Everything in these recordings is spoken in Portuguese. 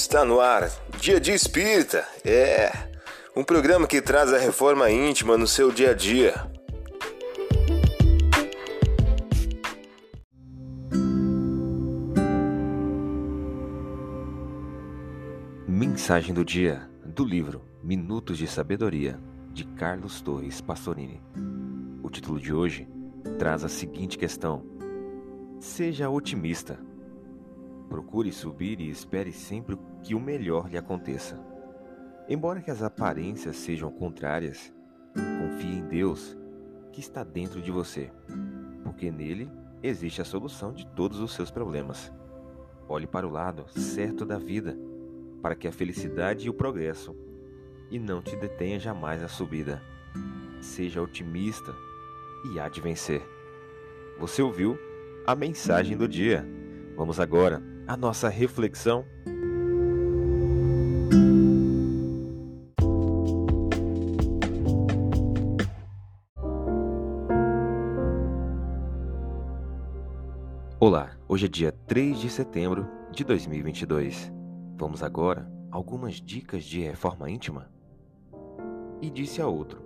Está no ar, Dia de Espírita. É um programa que traz a reforma íntima no seu dia a dia. Mensagem do dia do livro Minutos de Sabedoria de Carlos Torres Pastorini. O título de hoje traz a seguinte questão: Seja otimista. Procure subir e espere sempre que o melhor lhe aconteça. Embora que as aparências sejam contrárias, confie em Deus que está dentro de você, porque nele existe a solução de todos os seus problemas. Olhe para o lado certo da vida, para que a felicidade e o progresso e não te detenha jamais a subida. Seja otimista e há de vencer. Você ouviu a mensagem do dia. Vamos agora à nossa reflexão. Olá, hoje é dia 3 de setembro de 2022. Vamos agora algumas dicas de reforma íntima? E disse a outro: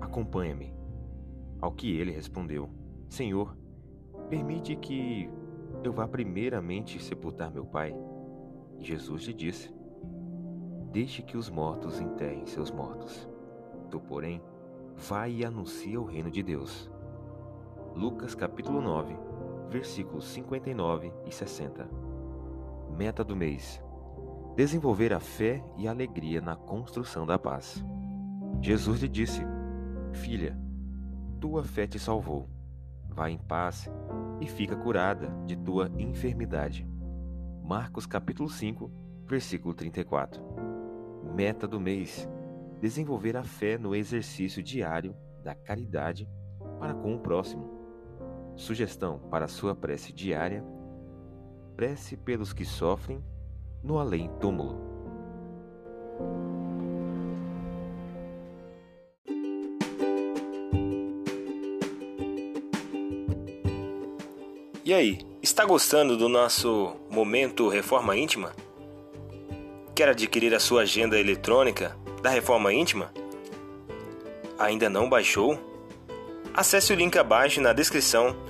Acompanha-me. Ao que ele respondeu: Senhor, permite que eu vá primeiramente sepultar meu pai. E Jesus lhe disse: Deixe que os mortos enterrem seus mortos. Tu, porém, vai e anuncia o reino de Deus. Lucas capítulo 9, versículos 59 e 60. Meta do mês: desenvolver a fé e a alegria na construção da paz. Jesus lhe disse: Filha, tua fé te salvou. Vá em paz e fica curada de tua enfermidade. Marcos capítulo 5, versículo 34. Meta do mês: desenvolver a fé no exercício diário da caridade para com o próximo. Sugestão para sua prece diária: prece pelos que sofrem no além-túmulo. E aí, está gostando do nosso momento Reforma Íntima? Quer adquirir a sua agenda eletrônica da Reforma Íntima? Ainda não baixou? Acesse o link abaixo na descrição